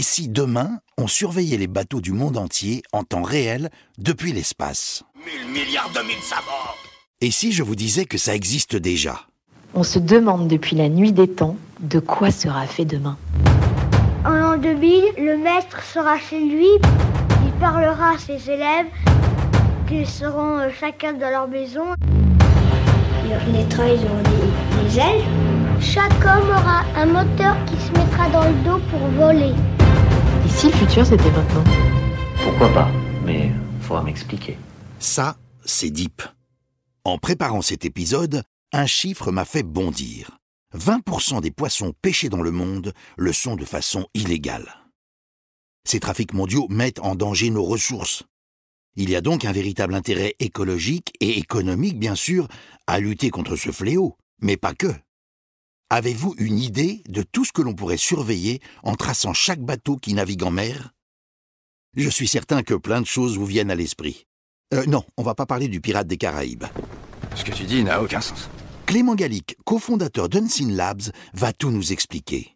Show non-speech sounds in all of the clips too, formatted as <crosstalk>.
Et si demain, on surveillait les bateaux du monde entier en temps réel depuis l'espace Mille milliards de mille sabords Et si je vous disais que ça existe déjà On se demande depuis la nuit des temps de quoi sera fait demain. En l'an 2000, le maître sera chez lui, il parlera à ses élèves, qu'ils seront euh, chacun dans leur maison. Les trains, ils auront des, des ailes. Chaque homme aura un moteur qui se mettra dans le dos pour voler. Si le futur c'était maintenant Pourquoi pas Mais faudra m'expliquer. Ça, c'est deep. En préparant cet épisode, un chiffre m'a fait bondir. 20% des poissons pêchés dans le monde le sont de façon illégale. Ces trafics mondiaux mettent en danger nos ressources. Il y a donc un véritable intérêt écologique et économique, bien sûr, à lutter contre ce fléau, mais pas que. Avez-vous une idée de tout ce que l'on pourrait surveiller en traçant chaque bateau qui navigue en mer? Je suis certain que plein de choses vous viennent à l'esprit. Euh, non, on va pas parler du pirate des Caraïbes. Ce que tu dis n'a aucun sens. Clément Gallic, cofondateur d'Unseen Labs, va tout nous expliquer.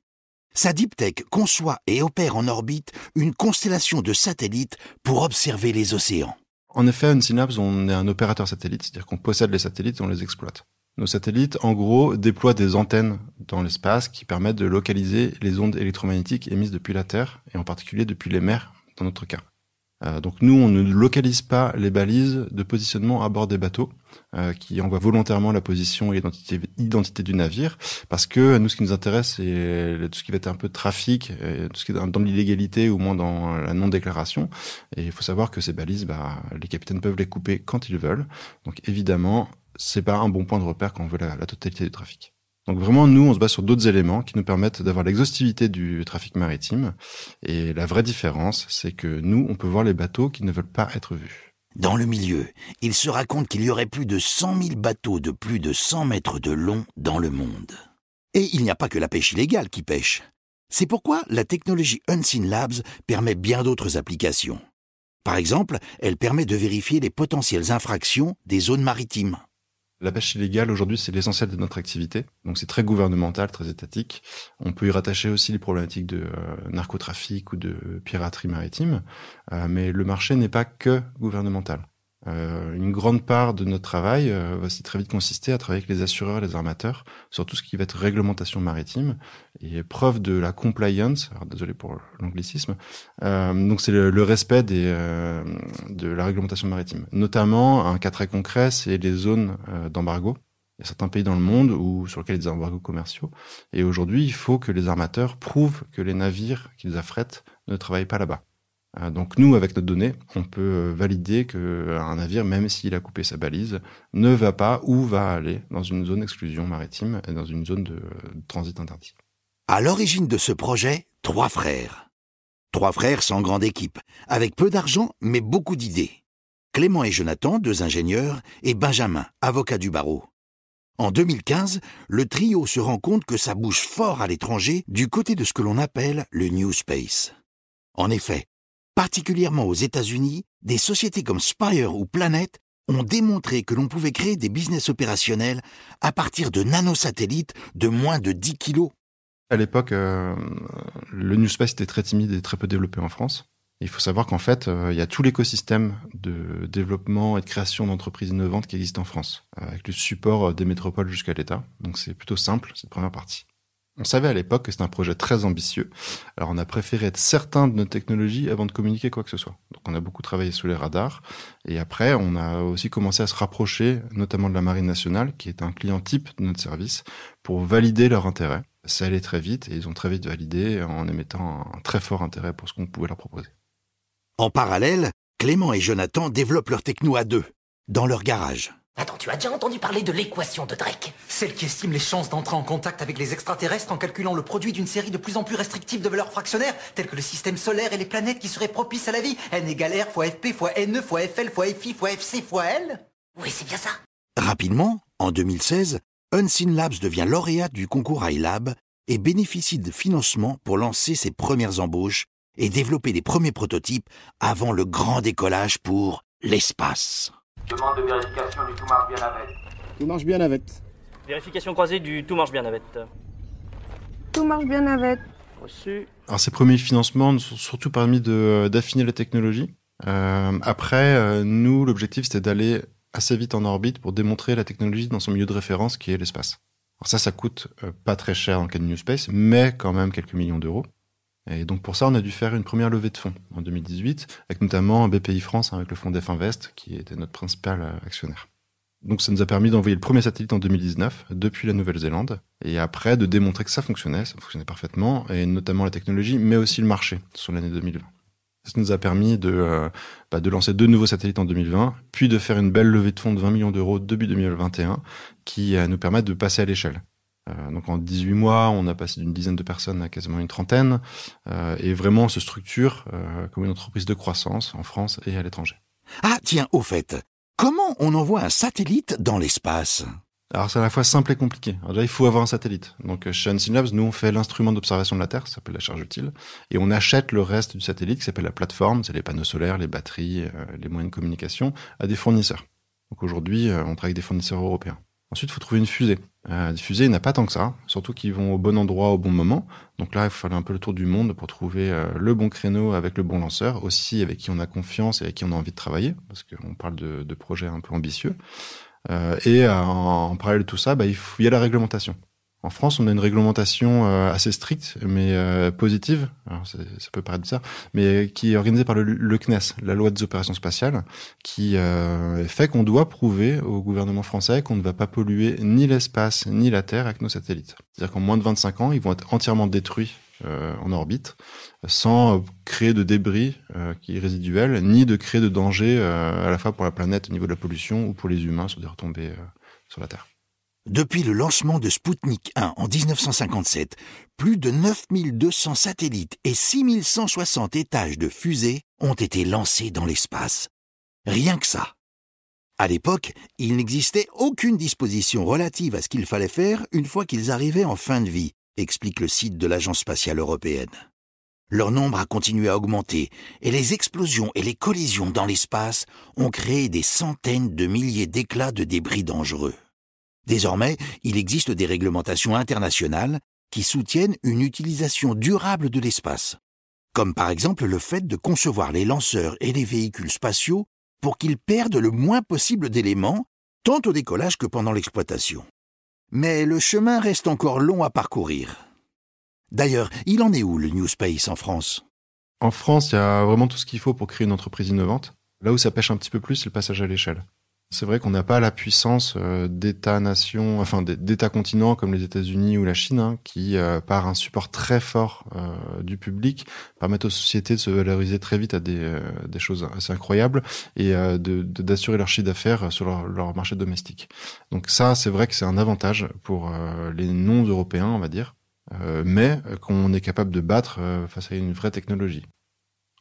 Sa Deep Tech conçoit et opère en orbite une constellation de satellites pour observer les océans. En effet, Unseen Labs, on est un opérateur satellite, c'est-à-dire qu'on possède les satellites et on les exploite. Nos satellites, en gros, déploient des antennes dans l'espace qui permettent de localiser les ondes électromagnétiques émises depuis la Terre, et en particulier depuis les mers, dans notre cas. Euh, donc nous, on ne localise pas les balises de positionnement à bord des bateaux, euh, qui envoient volontairement la position et l'identité identité du navire, parce que nous, ce qui nous intéresse, c'est tout ce qui va être un peu trafic, et tout ce qui est dans l'illégalité ou moins dans la non-déclaration. Et il faut savoir que ces balises, bah, les capitaines peuvent les couper quand ils veulent. Donc évidemment, c'est pas un bon point de repère quand on veut la, totalité du trafic. Donc vraiment, nous, on se base sur d'autres éléments qui nous permettent d'avoir l'exhaustivité du trafic maritime. Et la vraie différence, c'est que nous, on peut voir les bateaux qui ne veulent pas être vus. Dans le milieu, il se raconte qu'il y aurait plus de 100 000 bateaux de plus de 100 mètres de long dans le monde. Et il n'y a pas que la pêche illégale qui pêche. C'est pourquoi la technologie Unseen Labs permet bien d'autres applications. Par exemple, elle permet de vérifier les potentielles infractions des zones maritimes. La pêche illégale, aujourd'hui, c'est l'essentiel de notre activité. Donc, c'est très gouvernemental, très étatique. On peut y rattacher aussi les problématiques de euh, narcotrafic ou de piraterie maritime. Euh, mais le marché n'est pas que gouvernemental. Euh, une grande part de notre travail euh, va aussi très vite consister à travailler avec les assureurs et les armateurs sur tout ce qui va être réglementation maritime et preuve de la compliance. Alors, désolé pour l'anglicisme. Euh, donc c'est le, le, respect des, euh, de la réglementation maritime. Notamment un cas très concret, c'est les zones euh, d'embargo. Il y a certains pays dans le monde où sur lesquels il y a des embargos commerciaux. Et aujourd'hui, il faut que les armateurs prouvent que les navires qu'ils affrètent ne travaillent pas là-bas. Euh, donc nous, avec notre donnée, on peut euh, valider qu'un navire, même s'il a coupé sa balise, ne va pas ou va aller dans une zone d'exclusion maritime et dans une zone de transit interdit. À l'origine de ce projet, trois frères. Trois frères sans grande équipe, avec peu d'argent mais beaucoup d'idées. Clément et Jonathan, deux ingénieurs, et Benjamin, avocat du barreau. En 2015, le trio se rend compte que ça bouge fort à l'étranger du côté de ce que l'on appelle le New Space. En effet, particulièrement aux États-Unis, des sociétés comme Spire ou Planet ont démontré que l'on pouvait créer des business opérationnels à partir de nanosatellites de moins de 10 kilos. À l'époque, euh, le New Space était très timide et très peu développé en France. Il faut savoir qu'en fait, euh, il y a tout l'écosystème de développement et de création d'entreprises innovantes qui existe en France, euh, avec le support des métropoles jusqu'à l'État. Donc c'est plutôt simple, cette première partie. On savait à l'époque que c'était un projet très ambitieux. Alors on a préféré être certain de notre technologie avant de communiquer quoi que ce soit. Donc on a beaucoup travaillé sous les radars. Et après, on a aussi commencé à se rapprocher, notamment de la Marine nationale, qui est un client type de notre service, pour valider leur intérêt. Ça allait très vite et ils ont très vite validé en émettant un très fort intérêt pour ce qu'on pouvait leur proposer. En parallèle, Clément et Jonathan développent leur techno à deux, dans leur garage. Attends, tu as déjà entendu parler de l'équation de Drake? Celle qui estime les chances d'entrer en contact avec les extraterrestres en calculant le produit d'une série de plus en plus restrictive de valeurs fractionnaires, telles que le système solaire et les planètes qui seraient propices à la vie. N égale R fois FP fois NE fois FL fois FI fois FC fois L Oui, c'est bien ça. Rapidement, en 2016, Unseen Labs devient lauréat du concours iLab et bénéficie de financement pour lancer ses premières embauches et développer les premiers prototypes avant le grand décollage pour l'espace. Demande de vérification du tout marche bien navette. Tout marche bien navette. Vérification croisée du tout marche bien navette. Tout marche bien navette. Reçu. Alors ces premiers financements nous ont surtout permis de d'affiner la technologie. Euh, après, euh, nous, l'objectif c'était d'aller assez vite en orbite pour démontrer la technologie dans son milieu de référence qui est l'espace. Alors ça, ça coûte euh, pas très cher dans le cas de New Space, mais quand même quelques millions d'euros. Et donc pour ça, on a dû faire une première levée de fonds en 2018, avec notamment BPI France, hein, avec le fonds Def Invest, qui était notre principal euh, actionnaire. Donc ça nous a permis d'envoyer le premier satellite en 2019 depuis la Nouvelle-Zélande, et après de démontrer que ça fonctionnait, ça fonctionnait parfaitement, et notamment la technologie, mais aussi le marché sur l'année 2020. Ça nous a permis de, euh, bah, de lancer deux nouveaux satellites en 2020, puis de faire une belle levée de fonds de 20 millions d'euros début 2021, qui euh, nous permettent de passer à l'échelle. Euh, donc en 18 mois, on a passé d'une dizaine de personnes à quasiment une trentaine, euh, et vraiment on se structure euh, comme une entreprise de croissance en France et à l'étranger. Ah tiens, au fait, comment on envoie un satellite dans l'espace? Alors c'est à la fois simple et compliqué. Alors, déjà, il faut avoir un satellite. Donc chez Unseen Labs, nous on fait l'instrument d'observation de la Terre, ça s'appelle la charge utile, et on achète le reste du satellite qui s'appelle la plateforme, c'est les panneaux solaires, les batteries, euh, les moyens de communication, à des fournisseurs. Donc aujourd'hui, euh, on travaille avec des fournisseurs européens. Ensuite, il faut trouver une fusée. Euh, des il n'y en a pas tant que ça, surtout qu'ils vont au bon endroit au bon moment. Donc là, il faut faire un peu le tour du monde pour trouver euh, le bon créneau avec le bon lanceur, aussi avec qui on a confiance et avec qui on a envie de travailler, parce qu'on parle de, projets un peu ambitieux. Euh, et en, en, parallèle de tout ça, bah, il y a la réglementation. En France, on a une réglementation euh, assez stricte, mais euh, positive. Alors, ça peut paraître bizarre, mais qui est organisée par le, le CNES, la loi des opérations spatiales, qui euh, fait qu'on doit prouver au gouvernement français qu'on ne va pas polluer ni l'espace ni la Terre avec nos satellites. C'est-à-dire qu'en moins de 25 ans, ils vont être entièrement détruits euh, en orbite, sans créer de débris euh, qui est résiduel, ni de créer de danger euh, à la fois pour la planète au niveau de la pollution ou pour les humains sur des retombées euh, sur la Terre. Depuis le lancement de Sputnik 1 en 1957, plus de 9200 satellites et 6160 étages de fusées ont été lancés dans l'espace. Rien que ça. À l'époque, il n'existait aucune disposition relative à ce qu'il fallait faire une fois qu'ils arrivaient en fin de vie, explique le site de l'Agence spatiale européenne. Leur nombre a continué à augmenter et les explosions et les collisions dans l'espace ont créé des centaines de milliers d'éclats de débris dangereux. Désormais, il existe des réglementations internationales qui soutiennent une utilisation durable de l'espace, comme par exemple le fait de concevoir les lanceurs et les véhicules spatiaux pour qu'ils perdent le moins possible d'éléments, tant au décollage que pendant l'exploitation. Mais le chemin reste encore long à parcourir. D'ailleurs, il en est où le New Space en France? En France, il y a vraiment tout ce qu'il faut pour créer une entreprise innovante. Là où ça pêche un petit peu plus, c'est le passage à l'échelle. C'est vrai qu'on n'a pas la puissance euh, d'États-nations, enfin d'États-continents comme les États-Unis ou la Chine, hein, qui, euh, par un support très fort euh, du public, permettent aux sociétés de se valoriser très vite à des, euh, des choses assez incroyables et euh, d'assurer de, leur chiffre d'affaires sur leur, leur, marché domestique. Donc ça, c'est vrai que c'est un avantage pour euh, les non-européens, on va dire, mais qu'on est capable de battre face à une vraie technologie.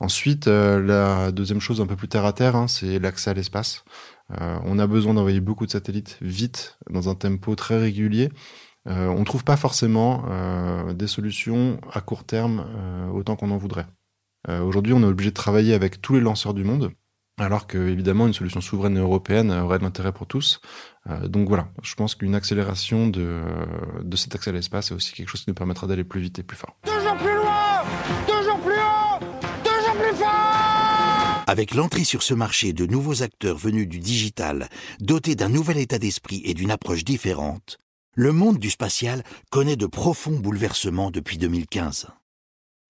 Ensuite, la deuxième chose un peu plus terre à terre, hein, c'est l'accès à l'espace. Euh, on a besoin d'envoyer beaucoup de satellites vite, dans un tempo très régulier. Euh, on ne trouve pas forcément euh, des solutions à court terme euh, autant qu'on en voudrait. Euh, aujourd'hui, on est obligé de travailler avec tous les lanceurs du monde, alors que évidemment une solution souveraine européenne aurait de l'intérêt pour tous. Euh, donc voilà, je pense qu'une accélération de, de cet accès à l'espace est aussi quelque chose qui nous permettra d'aller plus vite et plus fort. Avec l'entrée sur ce marché de nouveaux acteurs venus du digital, dotés d'un nouvel état d'esprit et d'une approche différente, le monde du spatial connaît de profonds bouleversements depuis 2015.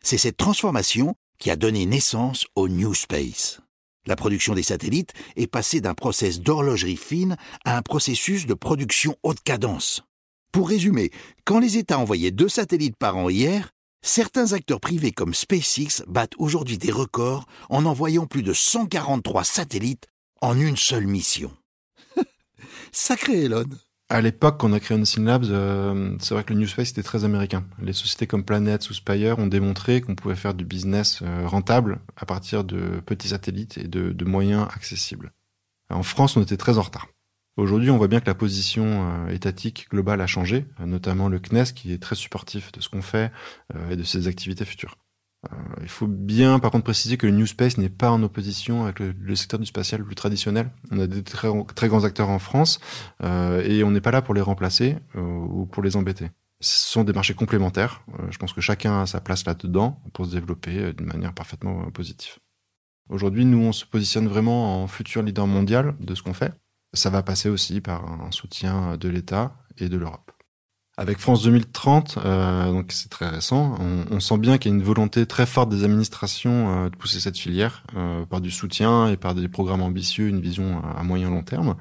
C'est cette transformation qui a donné naissance au New Space. La production des satellites est passée d'un process d'horlogerie fine à un processus de production haute cadence. Pour résumer, quand les États envoyaient deux satellites par an hier, certains acteurs privés comme SpaceX battent aujourd'hui des records en envoyant plus de 143 satellites en une seule mission. <laughs> Sacré Elon à l'époque, quand on a créé Unseen Labs, euh, c'est vrai que le New Space était très américain. Les sociétés comme Planet ou Spire ont démontré qu'on pouvait faire du business euh, rentable à partir de petits satellites et de, de, moyens accessibles. En France, on était très en retard. Aujourd'hui, on voit bien que la position euh, étatique globale a changé, notamment le CNES qui est très supportif de ce qu'on fait et de ses activités futures. Euh, il faut bien, par contre, préciser que le New Space n'est pas en opposition avec le, secteur du spatial plus traditionnel. On a des très, grands acteurs en France euh, et on n'est pas là pour les remplacer euh, ou pour les embêter. Ce sont des marchés complémentaires. Euh, je pense que chacun a sa place là-dedans pour se développer euh, d'une manière parfaitement positive. Aujourd'hui, nous, on se positionne vraiment en futur leader mondial de ce qu'on fait. Ça va passer aussi par un soutien de l'État et de l'Europe. Avec France 2030, euh, donc c'est très récent, on, on sent bien qu'il y a une volonté très forte des administrations euh, de pousser cette filière euh, par du soutien et par des programmes ambitieux, une vision à, moyen long terme.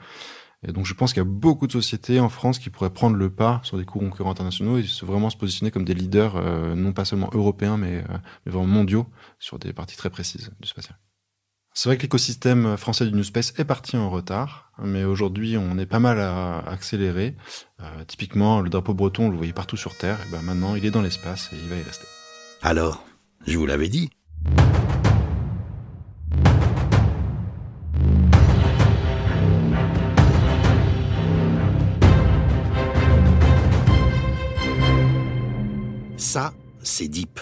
Et donc je pense qu'il y a beaucoup de sociétés en France qui pourraient prendre le pas sur des cours concurrents internationaux et se, vraiment se positionner comme des leaders, euh, non pas seulement européens, mais, euh, mais vraiment mondiaux sur des parties très précises du spatial. C'est vrai que l'écosystème français du New Space est parti en retard, mais aujourd'hui on est pas mal à accélérer. Euh, typiquement, le drapeau breton, on le voyait partout sur Terre, et ben maintenant il est dans l'espace et il va y rester. Alors, je vous l'avais dit. Ça, c'est Deep.